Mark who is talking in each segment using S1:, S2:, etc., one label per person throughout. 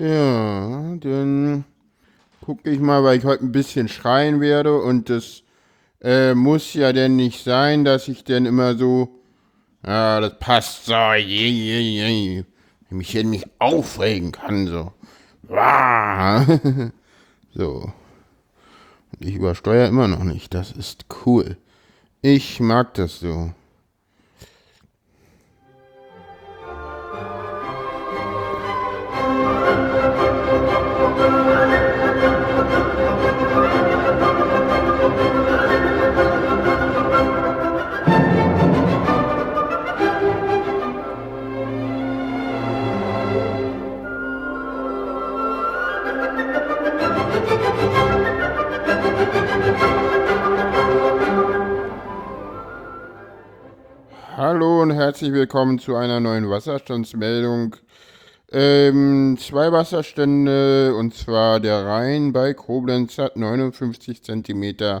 S1: Ja, dann gucke ich mal, weil ich heute ein bisschen schreien werde und das äh, muss ja denn nicht sein, dass ich denn immer so, ja, das passt so, je, je, je, mich hier nicht aufregen kann, so. so. Ich übersteuere immer noch nicht, das ist cool. Ich mag das so. Hallo und herzlich willkommen zu einer neuen Wasserstandsmeldung. Ähm, zwei Wasserstände und zwar der Rhein bei Koblenz hat 59 cm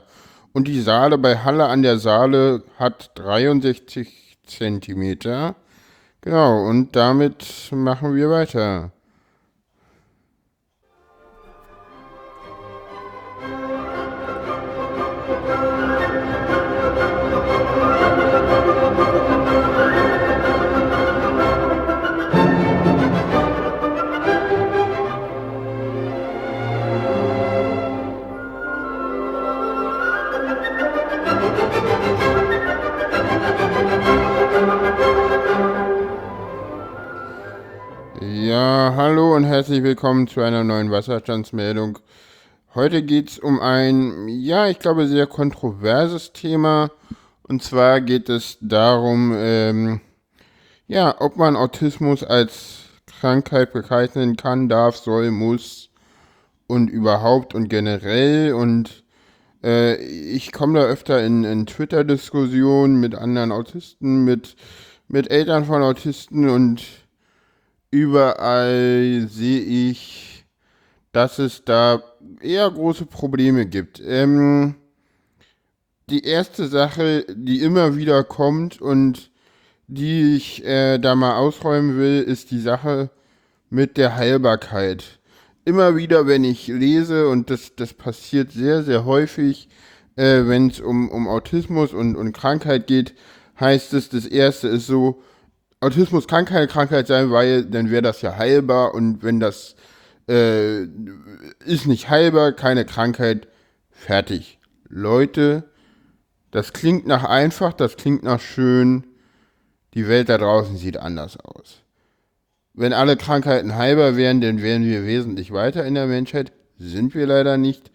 S1: und die Saale bei Halle an der Saale hat 63 cm. Genau, und damit machen wir weiter. Hallo und herzlich willkommen zu einer neuen Wasserstandsmeldung. Heute geht es um ein, ja, ich glaube, sehr kontroverses Thema. Und zwar geht es darum, ähm, ja, ob man Autismus als Krankheit bezeichnen kann, darf, soll, muss und überhaupt und generell. Und äh, ich komme da öfter in, in Twitter-Diskussionen mit anderen Autisten, mit, mit Eltern von Autisten und überall sehe ich, dass es da eher große Probleme gibt. Ähm, die erste Sache, die immer wieder kommt und die ich äh, da mal ausräumen will, ist die Sache mit der Heilbarkeit. Immer wieder, wenn ich lese, und das, das passiert sehr, sehr häufig, äh, wenn es um, um Autismus und, und Krankheit geht, heißt es, das erste ist so, Autismus kann keine Krankheit sein, weil dann wäre das ja heilbar und wenn das äh, ist nicht heilbar, keine Krankheit, fertig. Leute, das klingt nach einfach, das klingt nach schön. Die Welt da draußen sieht anders aus. Wenn alle Krankheiten heilbar wären, dann wären wir wesentlich weiter in der Menschheit. Sind wir leider nicht.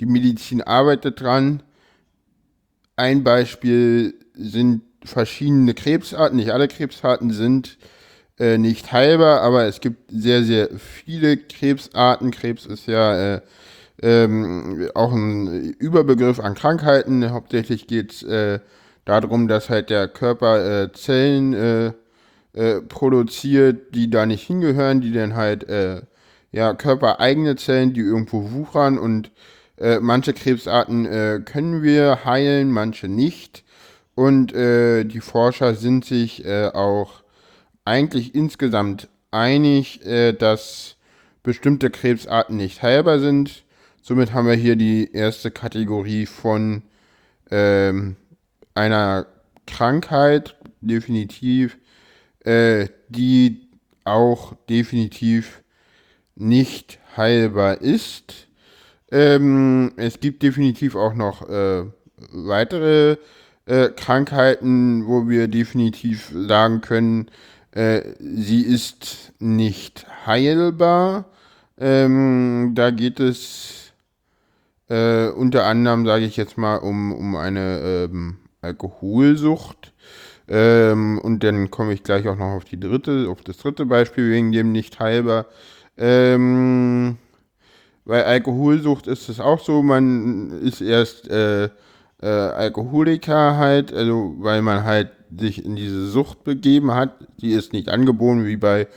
S1: Die Medizin arbeitet dran. Ein Beispiel sind verschiedene Krebsarten. Nicht alle Krebsarten sind äh, nicht heilbar, aber es gibt sehr, sehr viele Krebsarten. Krebs ist ja äh, ähm, auch ein Überbegriff an Krankheiten. Hauptsächlich geht es äh, darum, dass halt der Körper äh, Zellen äh, äh, produziert, die da nicht hingehören, die dann halt ja körpereigene Zellen, die irgendwo wuchern und manche Krebsarten können wir heilen, manche nicht. Und äh, die Forscher sind sich äh, auch eigentlich insgesamt einig, äh, dass bestimmte Krebsarten nicht heilbar sind. Somit haben wir hier die erste Kategorie von ähm, einer Krankheit, definitiv, äh, die auch definitiv nicht heilbar ist. Ähm, es gibt definitiv auch noch äh, weitere äh, Krankheiten, wo wir definitiv sagen können, äh, sie ist nicht heilbar. Ähm, da geht es äh, unter anderem, sage ich jetzt mal, um, um eine ähm, Alkoholsucht. Ähm, und dann komme ich gleich auch noch auf die dritte, auf das dritte Beispiel wegen dem nicht heilbar. Ähm, bei Alkoholsucht ist es auch so, man ist erst äh, äh, Alkoholiker halt, also weil man halt sich in diese Sucht begeben hat. Die ist nicht angeboren wie bei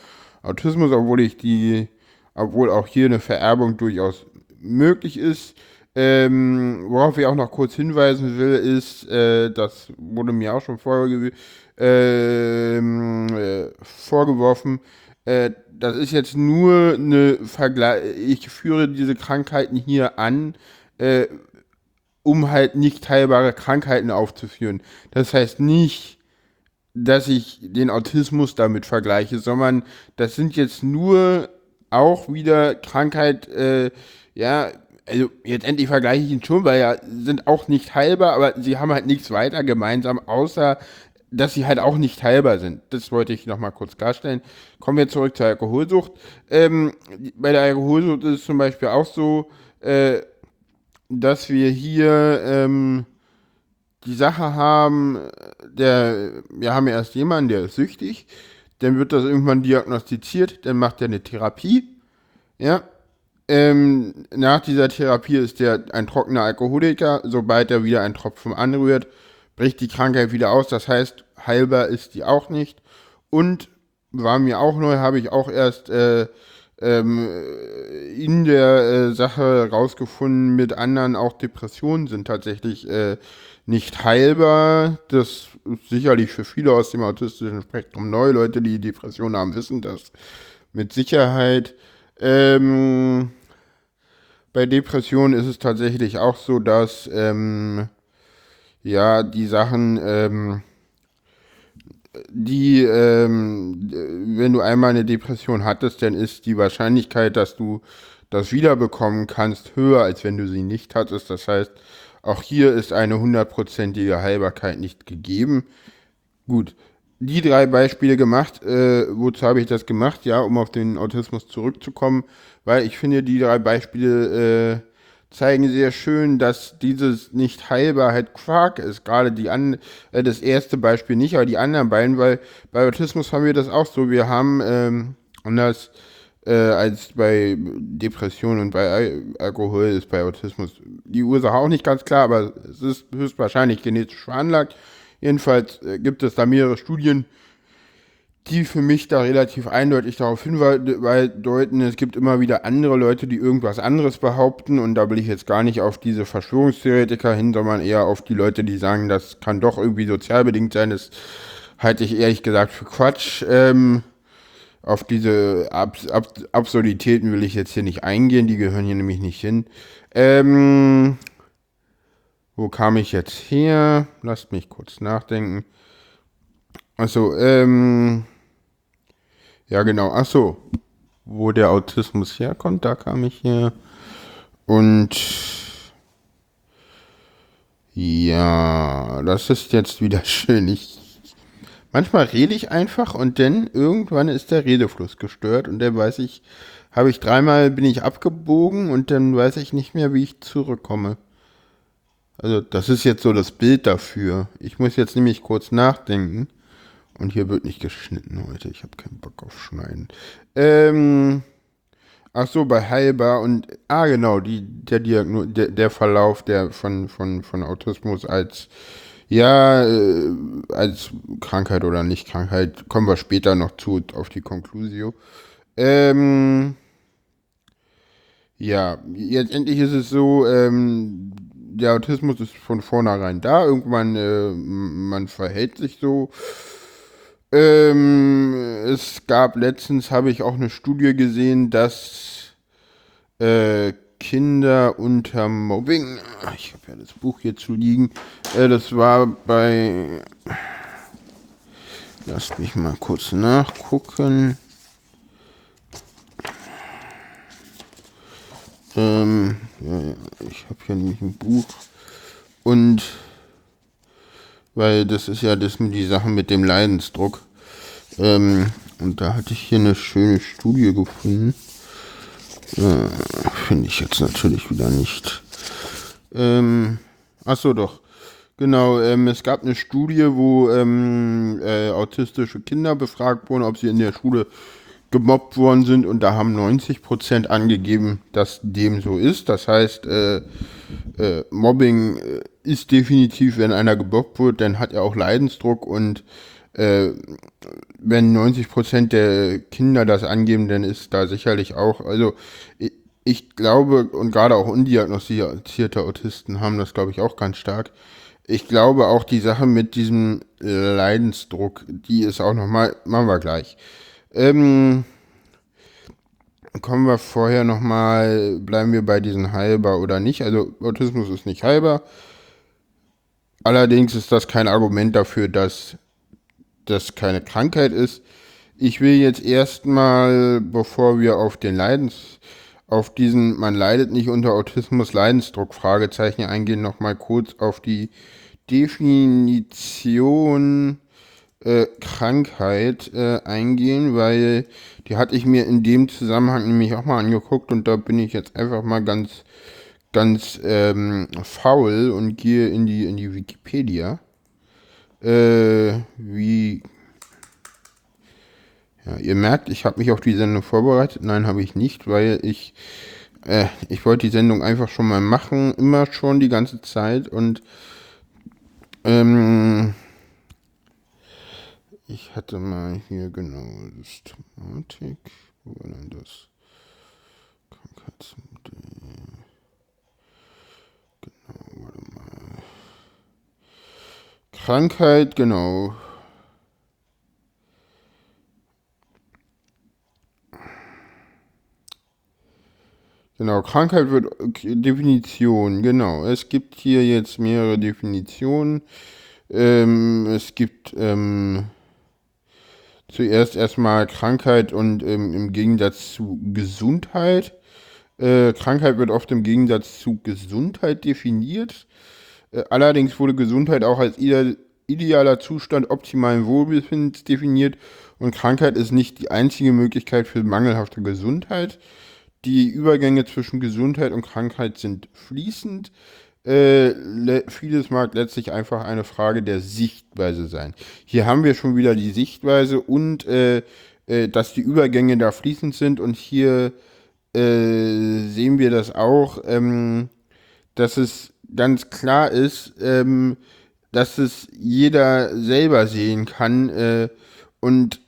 S1: Autismus, obwohl ich die, obwohl auch hier eine Vererbung durchaus möglich ist. Ähm, worauf ich auch noch kurz hinweisen will, ist, äh, das wurde mir auch schon vorge ähm, äh, vorgeworfen, äh, das ist jetzt nur eine Vergleich, ich führe diese Krankheiten hier an, äh, um halt nicht teilbare Krankheiten aufzuführen. Das heißt nicht, dass ich den Autismus damit vergleiche, sondern das sind jetzt nur auch wieder Krankheit, äh, ja, also jetzt endlich vergleiche ich ihn schon, weil ja sind auch nicht heilbar, aber sie haben halt nichts weiter gemeinsam, außer dass sie halt auch nicht heilbar sind. Das wollte ich nochmal kurz klarstellen. Kommen wir zurück zur Alkoholsucht. Ähm, bei der Alkoholsucht ist es zum Beispiel auch so, äh, dass wir hier ähm, die Sache haben, der, wir haben erst jemanden, der ist süchtig, dann wird das irgendwann diagnostiziert, dann macht er eine Therapie, ja, ähm, nach dieser Therapie ist der ein trockener Alkoholiker, sobald er wieder einen Tropfen anrührt, bricht die Krankheit wieder aus, das heißt, heilbar ist die auch nicht. Und war mir auch neu, habe ich auch erst äh, ähm, in der äh, Sache rausgefunden, mit anderen auch Depressionen sind tatsächlich äh, nicht heilbar. Das ist sicherlich für viele aus dem autistischen Spektrum neu. Leute, die Depressionen haben, wissen das mit Sicherheit. Ähm, bei Depressionen ist es tatsächlich auch so, dass ähm, ja die Sachen ähm, die, ähm, wenn du einmal eine Depression hattest, dann ist die Wahrscheinlichkeit, dass du das wiederbekommen kannst, höher, als wenn du sie nicht hattest. Das heißt, auch hier ist eine hundertprozentige Heilbarkeit nicht gegeben. Gut, die drei Beispiele gemacht. Äh, wozu habe ich das gemacht? Ja, um auf den Autismus zurückzukommen, weil ich finde, die drei Beispiele äh, zeigen sehr schön, dass dieses nicht heilbar halt Quark ist. Gerade die an, äh, das erste Beispiel nicht, aber die anderen beiden, weil bei Autismus haben wir das auch so. Wir haben ähm, anders äh, als bei Depression und bei Al Alkohol ist bei Autismus die Ursache auch nicht ganz klar, aber es ist höchstwahrscheinlich genetisch veranlagt. Jedenfalls äh, gibt es da mehrere Studien, die für mich da relativ eindeutig darauf hindeuten, es gibt immer wieder andere Leute, die irgendwas anderes behaupten und da will ich jetzt gar nicht auf diese Verschwörungstheoretiker hin, sondern eher auf die Leute, die sagen, das kann doch irgendwie sozial bedingt sein. Das halte ich ehrlich gesagt für Quatsch. Ähm, auf diese Abs Abs Absurditäten will ich jetzt hier nicht eingehen, die gehören hier nämlich nicht hin. Ähm, wo kam ich jetzt her? Lasst mich kurz nachdenken. Also, ähm, ja, genau. Ach so. Wo der Autismus herkommt, da kam ich her. Und ja, das ist jetzt wieder schön. Ich, manchmal rede ich einfach und dann irgendwann ist der Redefluss gestört und dann weiß ich, habe ich dreimal bin ich abgebogen und dann weiß ich nicht mehr, wie ich zurückkomme. Also das ist jetzt so das Bild dafür. Ich muss jetzt nämlich kurz nachdenken. Und hier wird nicht geschnitten heute. Ich habe keinen Bock auf Schneiden. Ähm, ach so, bei Heilbar und, ah genau, die, der, Diagno der, der Verlauf der von, von, von Autismus als, ja, äh, als Krankheit oder Nicht-Krankheit, kommen wir später noch zu, auf die Conclusio. Ähm, ja, jetzt endlich ist es so, ähm, der Autismus ist von vornherein da. Irgendwann, äh, man verhält sich so ähm, es gab letztens, habe ich auch eine Studie gesehen, dass äh, Kinder unter Mobbing, ich habe ja das Buch hier zu liegen, äh, das war bei, lasst mich mal kurz nachgucken. Ähm, ja, ja, ich habe hier nämlich ein Buch und weil das ist ja das die Sache mit dem Leidensdruck. Ähm, und da hatte ich hier eine schöne Studie gefunden. Äh, Finde ich jetzt natürlich wieder nicht. Ähm, achso, doch. Genau, ähm, es gab eine Studie, wo ähm, äh, autistische Kinder befragt wurden, ob sie in der Schule gemobbt worden sind und da haben 90 Prozent angegeben, dass dem so ist. Das heißt, äh, äh, Mobbing äh, ist definitiv, wenn einer gemobbt wird, dann hat er auch Leidensdruck und äh, wenn 90 Prozent der Kinder das angeben, dann ist da sicherlich auch, also ich, ich glaube, und gerade auch undiagnostizierte Autisten haben das, glaube ich, auch ganz stark. Ich glaube auch die Sache mit diesem Leidensdruck, die ist auch nochmal, machen wir gleich. Ähm, kommen wir vorher nochmal, bleiben wir bei diesen heilbar oder nicht. Also Autismus ist nicht heilbar. Allerdings ist das kein Argument dafür, dass das keine Krankheit ist. Ich will jetzt erstmal, bevor wir auf den Leidens, auf diesen, man leidet nicht unter Autismus, Leidensdruck, Fragezeichen eingehen, nochmal kurz auf die Definition äh, Krankheit äh, eingehen, weil die hatte ich mir in dem Zusammenhang nämlich auch mal angeguckt und da bin ich jetzt einfach mal ganz, ganz ähm, faul und gehe in die, in die Wikipedia. Äh, wie ja, ihr merkt, ich habe mich auf die Sendung vorbereitet. Nein, habe ich nicht, weil ich, äh, ich wollte die Sendung einfach schon mal machen, immer schon die ganze Zeit und ähm, ich hatte mal hier genau Systematik, wo war denn das? Krankheitsmodell. Krankheit, genau. Genau, Krankheit wird Definition, genau. Es gibt hier jetzt mehrere Definitionen. Ähm, es gibt ähm, zuerst erstmal Krankheit und ähm, im Gegensatz zu Gesundheit. Äh, Krankheit wird oft im Gegensatz zu Gesundheit definiert. Äh, allerdings wurde Gesundheit auch als ide idealer Zustand optimalen Wohlbefindens definiert und Krankheit ist nicht die einzige Möglichkeit für mangelhafte Gesundheit. Die Übergänge zwischen Gesundheit und Krankheit sind fließend. Äh, vieles mag letztlich einfach eine Frage der Sichtweise sein. Hier haben wir schon wieder die Sichtweise und äh, äh, dass die Übergänge da fließend sind und hier äh, sehen wir das auch, ähm, dass es ganz klar ist, ähm, dass es jeder selber sehen kann äh, und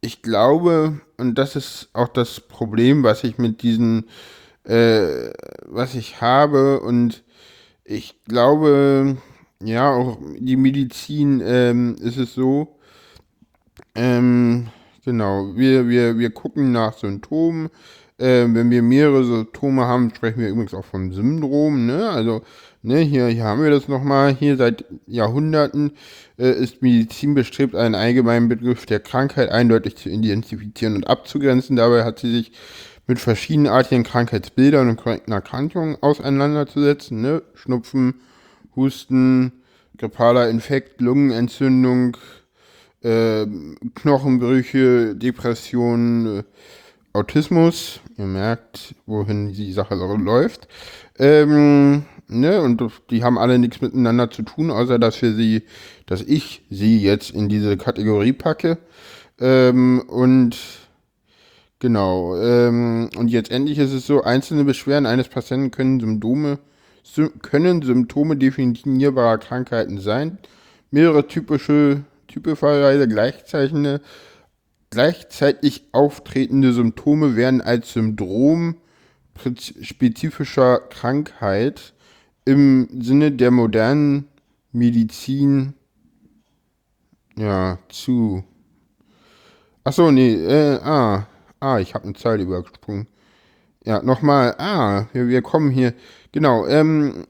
S1: ich glaube, und das ist auch das Problem, was ich mit diesen, äh, was ich habe, und ich glaube, ja, auch die Medizin ähm, ist es so, ähm, genau, wir, wir, wir gucken nach Symptomen, äh, wenn wir mehrere Symptome haben, sprechen wir übrigens auch von Syndrom, ne? Also, ne, hier, hier haben wir das nochmal. Hier seit Jahrhunderten äh, ist Medizin bestrebt, einen allgemeinen Begriff der Krankheit eindeutig zu identifizieren und abzugrenzen. Dabei hat sie sich mit verschiedenartigen Krankheitsbildern und korrekten Erkrankungen auseinanderzusetzen, ne? Schnupfen, Husten, grippaler Infekt, Lungenentzündung, äh, Knochenbrüche, Depressionen, äh, Autismus. Ihr merkt, wohin die Sache läuft. Ähm, ne, und die haben alle nichts miteinander zu tun, außer dass wir sie, dass ich sie jetzt in diese Kategorie packe. Ähm, und genau, ähm, und jetzt endlich ist es so, einzelne Beschwerden eines Patienten können Symptome, können Symptome definierbarer Krankheiten sein. Mehrere typische, typischerweise gleichzeichnende Gleichzeitig auftretende Symptome werden als Syndrom spezifischer Krankheit im Sinne der modernen Medizin ja zu. Achso, nee, äh, ah, ah, ich habe eine Zahl übergesprungen. Ja, nochmal, ah, wir, wir kommen hier, genau, ähm,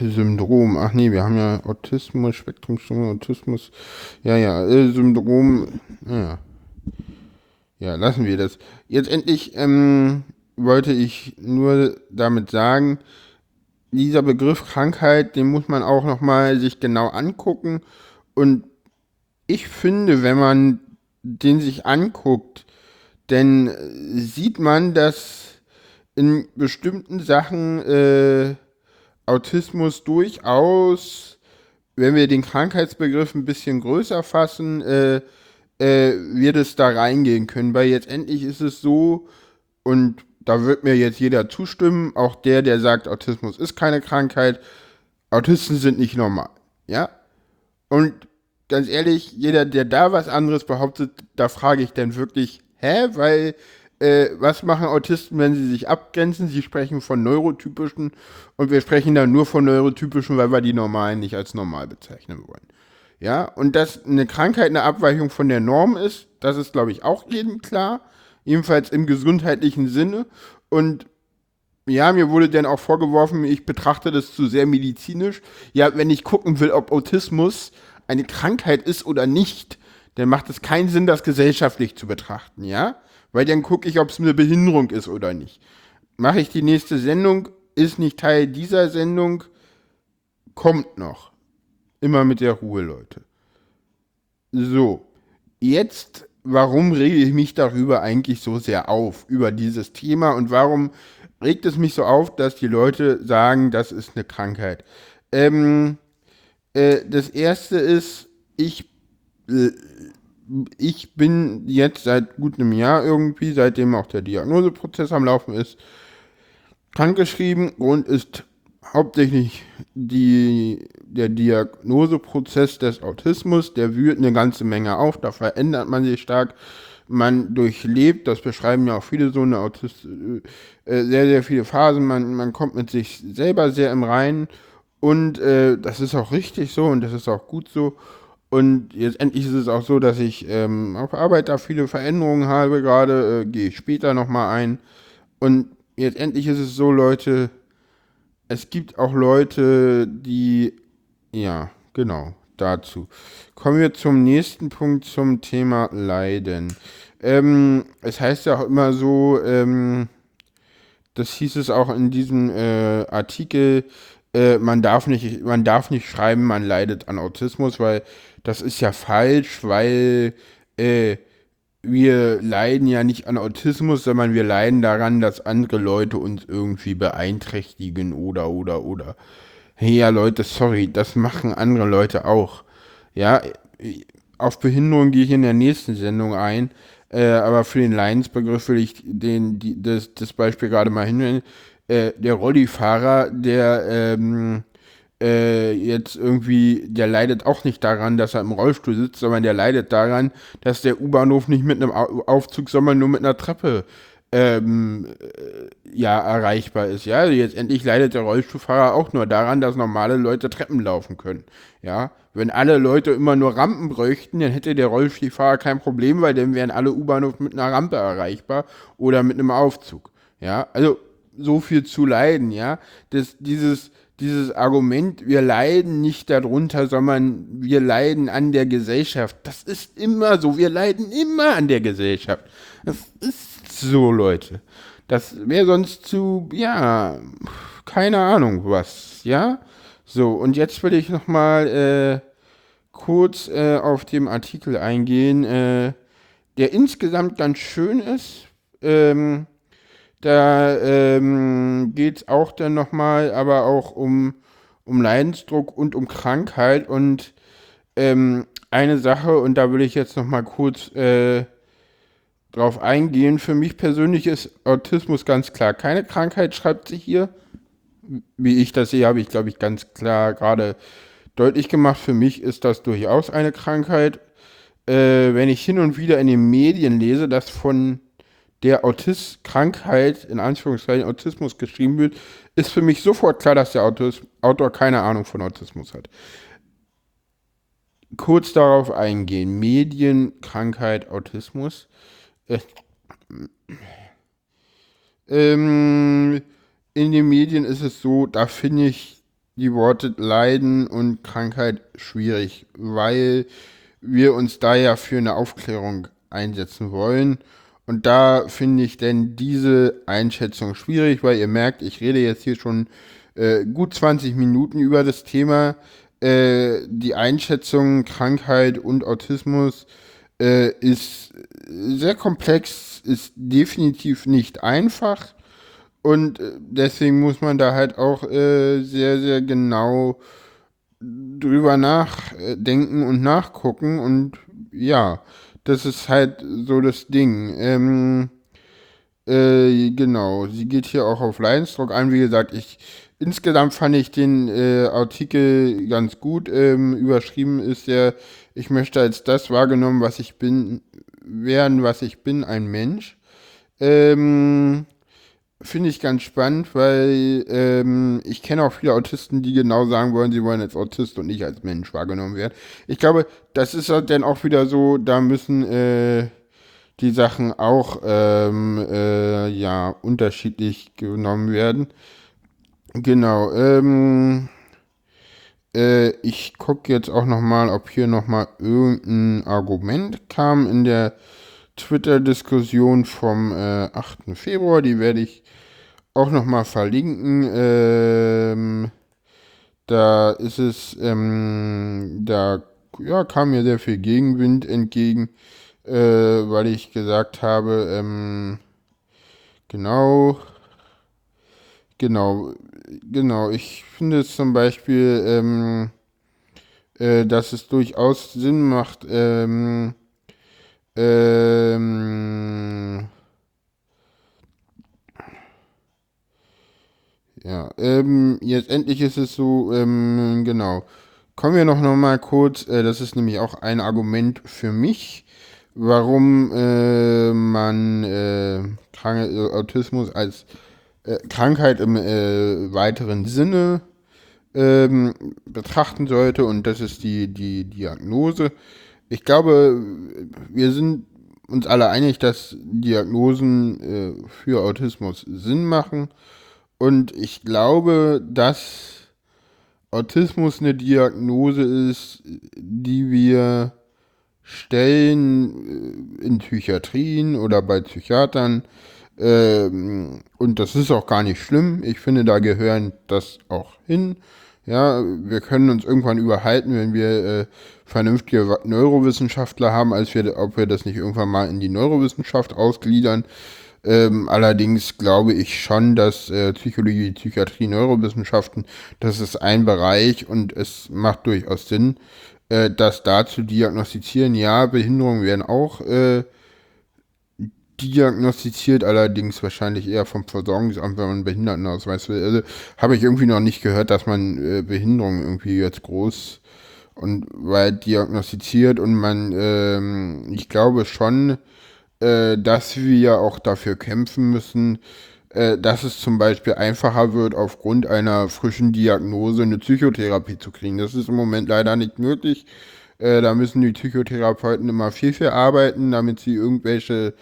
S1: Syndrom. Ach nee, wir haben ja Autismus, Spektrumstörung, Autismus. Ja, ja, äh, Syndrom. Ja. ja, lassen wir das. Jetzt endlich ähm, wollte ich nur damit sagen, dieser Begriff Krankheit, den muss man auch nochmal sich genau angucken. Und ich finde, wenn man den sich anguckt, dann sieht man, dass in bestimmten Sachen äh, Autismus durchaus, wenn wir den Krankheitsbegriff ein bisschen größer fassen, äh, äh, wird es da reingehen können. Weil jetzt endlich ist es so, und da wird mir jetzt jeder zustimmen, auch der, der sagt, Autismus ist keine Krankheit, Autisten sind nicht normal. Ja? Und ganz ehrlich, jeder, der da was anderes behauptet, da frage ich dann wirklich, hä? Weil äh, was machen Autisten, wenn sie sich abgrenzen? Sie sprechen von neurotypischen und wir sprechen dann nur von neurotypischen, weil wir die normalen nicht als normal bezeichnen wollen. Ja, und dass eine Krankheit eine Abweichung von der Norm ist, das ist, glaube ich, auch jedem klar. Jedenfalls im gesundheitlichen Sinne. Und ja, mir wurde dann auch vorgeworfen, ich betrachte das zu sehr medizinisch. Ja, wenn ich gucken will, ob Autismus eine Krankheit ist oder nicht, dann macht es keinen Sinn, das gesellschaftlich zu betrachten, ja? Weil dann gucke ich, ob es eine Behinderung ist oder nicht. Mache ich die nächste Sendung, ist nicht Teil dieser Sendung, kommt noch. Immer mit der Ruhe, Leute. So, jetzt, warum rege ich mich darüber eigentlich so sehr auf, über dieses Thema und warum regt es mich so auf, dass die Leute sagen, das ist eine Krankheit? Ähm, äh, das erste ist, ich, äh, ich bin jetzt seit gut einem Jahr irgendwie, seitdem auch der Diagnoseprozess am Laufen ist, krankgeschrieben und ist hauptsächlich die, der Diagnoseprozess des Autismus, der wühlt eine ganze Menge auf, da verändert man sich stark. Man durchlebt, das beschreiben ja auch viele so eine Autist, äh, sehr, sehr viele Phasen, man, man kommt mit sich selber sehr im Reinen und äh, das ist auch richtig so und das ist auch gut so. Und jetzt endlich ist es auch so, dass ich ähm, auf Arbeit da viele Veränderungen habe, gerade äh, gehe ich später nochmal ein. Und jetzt endlich ist es so, Leute, es gibt auch Leute, die, ja, genau, dazu. Kommen wir zum nächsten Punkt, zum Thema Leiden. Ähm, es heißt ja auch immer so, ähm, das hieß es auch in diesem äh, Artikel, äh, man, darf nicht, man darf nicht schreiben, man leidet an Autismus, weil das ist ja falsch, weil äh, wir leiden ja nicht an Autismus, sondern wir leiden daran, dass andere Leute uns irgendwie beeinträchtigen oder, oder, oder. Hey, ja, Leute, sorry, das machen andere Leute auch. Ja, auf Behinderung gehe ich in der nächsten Sendung ein, äh, aber für den Leidensbegriff will ich den, die, das, das Beispiel gerade mal hinwenden. Äh, der Rollifahrer, der, ähm, äh, jetzt irgendwie, der leidet auch nicht daran, dass er im Rollstuhl sitzt, sondern der leidet daran, dass der U-Bahnhof nicht mit einem Aufzug, sondern nur mit einer Treppe ähm, äh, ja, erreichbar ist. Ja, also jetzt endlich leidet der Rollstuhlfahrer auch nur daran, dass normale Leute Treppen laufen können. Ja, wenn alle Leute immer nur Rampen bräuchten, dann hätte der Rollstuhlfahrer kein Problem, weil dann wären alle U-Bahnhof mit einer Rampe erreichbar oder mit einem Aufzug. Ja, also so viel zu leiden, ja. Das, dieses, dieses Argument, wir leiden nicht darunter, sondern wir leiden an der Gesellschaft. Das ist immer so. Wir leiden immer an der Gesellschaft. Das ist so, Leute. Das wäre sonst zu, ja, keine Ahnung was, ja? So, und jetzt will ich nochmal äh, kurz äh, auf den Artikel eingehen, äh, der insgesamt ganz schön ist. Ähm, da ähm, geht es auch dann nochmal, aber auch um, um Leidensdruck und um Krankheit. Und ähm, eine Sache, und da will ich jetzt nochmal kurz äh, drauf eingehen. Für mich persönlich ist Autismus ganz klar keine Krankheit, schreibt sie hier. Wie ich das sehe, habe ich, glaube ich, ganz klar gerade deutlich gemacht. Für mich ist das durchaus eine Krankheit. Äh, wenn ich hin und wieder in den Medien lese, dass von der Autis-Krankheit, in Anführungszeichen Autismus geschrieben wird, ist für mich sofort klar, dass der Autor keine Ahnung von Autismus hat. Kurz darauf eingehen. Medien, Krankheit, Autismus. Äh, ähm, in den Medien ist es so, da finde ich die Worte Leiden und Krankheit schwierig, weil wir uns da ja für eine Aufklärung einsetzen wollen. Und da finde ich denn diese Einschätzung schwierig, weil ihr merkt, ich rede jetzt hier schon äh, gut 20 Minuten über das Thema. Äh, die Einschätzung Krankheit und Autismus äh, ist sehr komplex, ist definitiv nicht einfach. Und äh, deswegen muss man da halt auch äh, sehr, sehr genau drüber nachdenken und nachgucken. Und ja, das ist halt so das Ding. Ähm, äh, genau, sie geht hier auch auf Leidensdruck ein. Wie gesagt, ich insgesamt fand ich den äh, Artikel ganz gut. Ähm, überschrieben ist der, ich möchte als das wahrgenommen, was ich bin, werden, was ich bin, ein Mensch. Ähm, finde ich ganz spannend, weil ähm, ich kenne auch viele Autisten, die genau sagen wollen, sie wollen als Autist und nicht als Mensch wahrgenommen werden. Ich glaube, das ist halt dann auch wieder so, da müssen, äh, die Sachen auch ähm, äh, ja unterschiedlich genommen werden. Genau. Ähm, äh, ich gucke jetzt auch noch mal, ob hier noch mal irgendein Argument kam in der Twitter-Diskussion vom äh, 8. Februar. Die werde ich auch noch mal verlinken. Ähm, da ist es, ähm, da ja, kam mir sehr viel Gegenwind entgegen, äh, weil ich gesagt habe, ähm, genau, genau, genau, ich finde es zum Beispiel, ähm, äh, dass es durchaus Sinn macht, ähm, ähm, ja, ähm, jetzt endlich ist es so, ähm, genau. Kommen wir noch, noch mal kurz, äh, das ist nämlich auch ein Argument für mich, warum äh, man äh, Autismus als äh, Krankheit im äh, weiteren Sinne ähm, betrachten sollte und das ist die, die Diagnose. Ich glaube, wir sind uns alle einig, dass Diagnosen äh, für Autismus Sinn machen und ich glaube, dass Autismus eine Diagnose ist, die wir stellen äh, in Psychiatrien oder bei Psychiatern. Ähm, und das ist auch gar nicht schlimm. Ich finde, da gehören das auch hin. Ja, wir können uns irgendwann überhalten, wenn wir äh, vernünftige Neurowissenschaftler haben, als wir, ob wir das nicht irgendwann mal in die Neurowissenschaft ausgliedern. Ähm, allerdings glaube ich schon, dass äh, Psychologie, Psychiatrie, Neurowissenschaften, das ist ein Bereich und es macht durchaus Sinn, äh, das da zu diagnostizieren. Ja, Behinderungen werden auch äh, diagnostiziert, allerdings wahrscheinlich eher vom Versorgungsamt, wenn man Behindertenausweis will. Also habe ich irgendwie noch nicht gehört, dass man äh, Behinderungen irgendwie jetzt groß und weit diagnostiziert und man, ähm, ich glaube schon, äh, dass wir auch dafür kämpfen müssen, äh, dass es zum Beispiel einfacher wird, aufgrund einer frischen Diagnose eine Psychotherapie zu kriegen. Das ist im Moment leider nicht möglich. Äh, da müssen die Psychotherapeuten immer viel, viel arbeiten, damit sie irgendwelche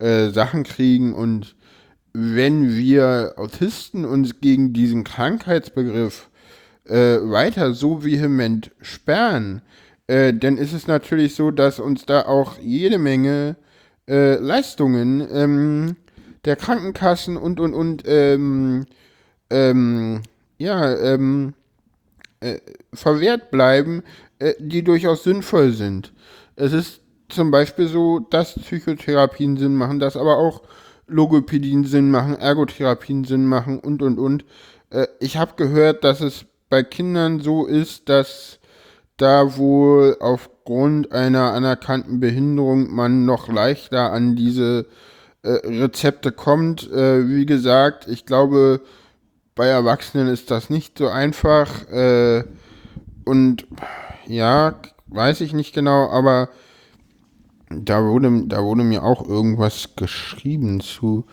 S1: äh, Sachen kriegen. Und wenn wir Autisten uns gegen diesen Krankheitsbegriff äh, weiter so vehement sperren, äh, dann ist es natürlich so, dass uns da auch jede Menge äh, Leistungen ähm, der Krankenkassen und und und ähm, ähm, ja ähm, äh, verwehrt bleiben, äh, die durchaus sinnvoll sind. Es ist zum Beispiel so, dass Psychotherapien Sinn machen, dass aber auch Logopädien Sinn machen, Ergotherapien Sinn machen und und und. Äh, ich habe gehört, dass es bei Kindern so ist, dass da wohl aufgrund einer anerkannten Behinderung man noch leichter an diese äh, Rezepte kommt. Äh, wie gesagt, ich glaube, bei Erwachsenen ist das nicht so einfach. Äh, und ja, weiß ich nicht genau, aber da wurde, da wurde mir auch irgendwas geschrieben zu.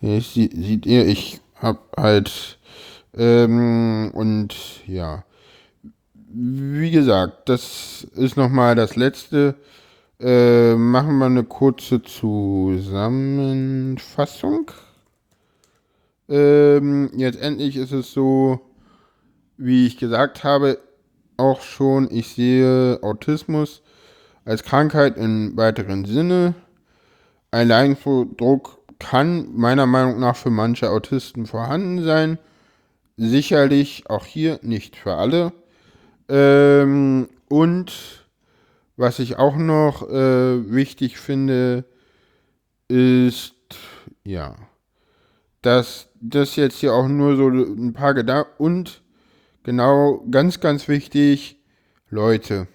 S1: Ich, sieht ihr, ich hab halt ähm, und ja wie gesagt, das ist nochmal das letzte. Äh, machen wir eine kurze Zusammenfassung. Ähm, jetzt endlich ist es so, wie ich gesagt habe, auch schon, ich sehe Autismus als Krankheit im weiteren Sinne. Ein Leidensdruck kann meiner Meinung nach für manche Autisten vorhanden sein. Sicherlich auch hier nicht für alle. Ähm, und was ich auch noch äh, wichtig finde, ist, ja, dass das jetzt hier auch nur so ein paar Gedanken und genau, ganz, ganz wichtig, Leute,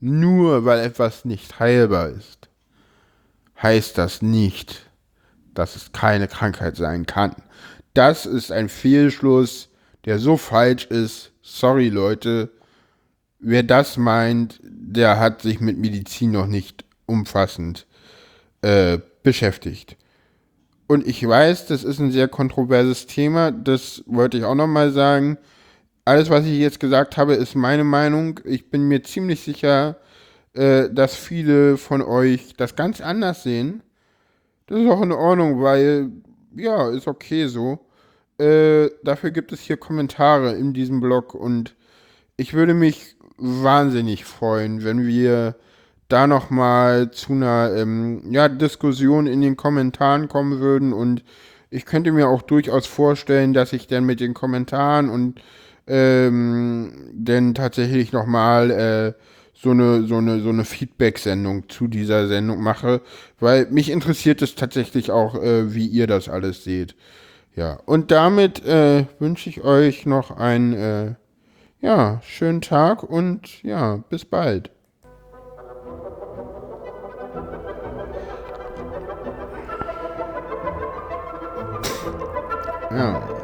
S1: nur weil etwas nicht heilbar ist, heißt das nicht, dass es keine Krankheit sein kann. Das ist ein Fehlschluss, der so falsch ist, sorry Leute, wer das meint, der hat sich mit Medizin noch nicht umfassend äh, beschäftigt. Und ich weiß, das ist ein sehr kontroverses Thema, das wollte ich auch nochmal sagen. Alles, was ich jetzt gesagt habe, ist meine Meinung. Ich bin mir ziemlich sicher, äh, dass viele von euch das ganz anders sehen. Das ist auch in Ordnung, weil, ja, ist okay so. Äh, dafür gibt es hier Kommentare in diesem Blog und ich würde mich wahnsinnig freuen, wenn wir da nochmal zu einer ähm, ja, Diskussion in den Kommentaren kommen würden und ich könnte mir auch durchaus vorstellen, dass ich dann mit den Kommentaren und ähm, dann tatsächlich nochmal äh, so eine, so eine, so eine Feedback-Sendung zu dieser Sendung mache, weil mich interessiert es tatsächlich auch, äh, wie ihr das alles seht. Ja, und damit äh, wünsche ich euch noch einen äh, ja, schönen Tag und ja, bis bald. Ja.